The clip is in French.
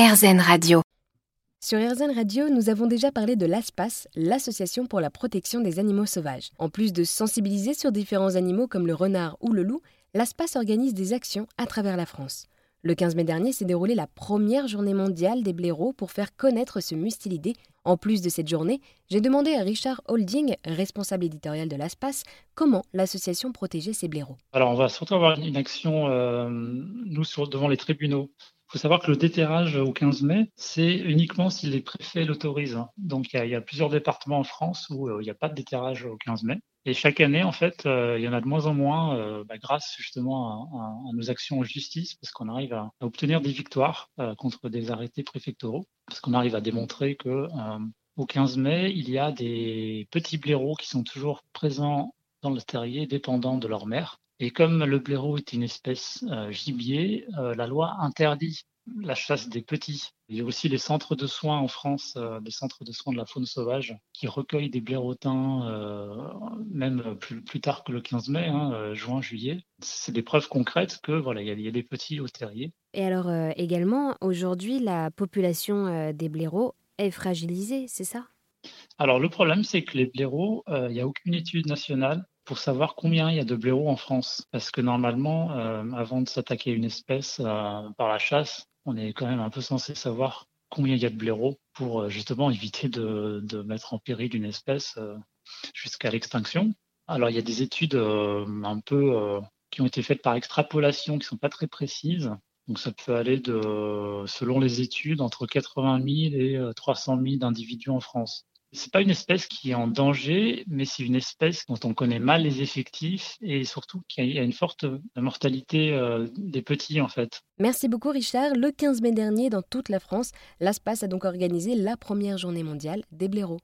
RZN Radio. Sur RZN Radio, nous avons déjà parlé de l'ASPAS, l'Association pour la protection des animaux sauvages. En plus de sensibiliser sur différents animaux comme le renard ou le loup, l'ASPAS organise des actions à travers la France. Le 15 mai dernier s'est déroulée la première journée mondiale des blaireaux pour faire connaître ce mustilidé. En plus de cette journée, j'ai demandé à Richard Holding, responsable éditorial de l'ASPAS, comment l'association protégeait ses blaireaux. Alors, on va surtout avoir une action, euh, nous, sur, devant les tribunaux. Il faut savoir que le déterrage au 15 mai, c'est uniquement si les préfets l'autorisent. Donc, il y, a, plusieurs départements en France où euh, il n'y a pas de déterrage au 15 mai. Et chaque année, en fait, euh, il y en a de moins en moins, euh, bah, grâce justement à, nos actions en justice, parce qu'on arrive à, obtenir des victoires contre des arrêtés préfectoraux, parce qu'on arrive à démontrer que au 15 mai, il y a des petits blaireaux qui sont toujours présents dans le terrier, dépendants de leur mère. Et comme le blaireau est une espèce gibier, la loi interdit la chasse des petits. Il y a aussi les centres de soins en France, euh, des centres de soins de la faune sauvage, qui recueillent des blaireautins, même plus, tard que le 15 mai, hein, juin, juillet. C'est des preuves concrètes que voilà, il y, a, des petits au terrier. Et alors également, aujourd'hui, la population des blaireaux est fragilisée, c'est ça? Alors le problème, c'est que les blaireaux, il n'y a aucune étude nationale pour savoir combien il y a de blaireaux en France. Parce que normalement, euh, avant de s'attaquer à une espèce euh, par la chasse, on est quand même un peu censé savoir combien il y a de blaireaux pour euh, justement éviter de, mettre en péril une espèce jusqu'à l'extinction. Alors il y a des études un peu qui ont été faites par extrapolation qui sont pas très précises. Donc ça peut aller de, selon les études, entre 80 000 et 300 000 individus en France. C'est pas une espèce qui est en danger, mais c'est une espèce dont on connaît mal les effectifs et surtout qui a une forte mortalité euh, des petits en fait. Merci beaucoup Richard. Le 15 mai dernier, dans toute la France, l'ASPAS a donc organisé la première journée mondiale des blaireaux.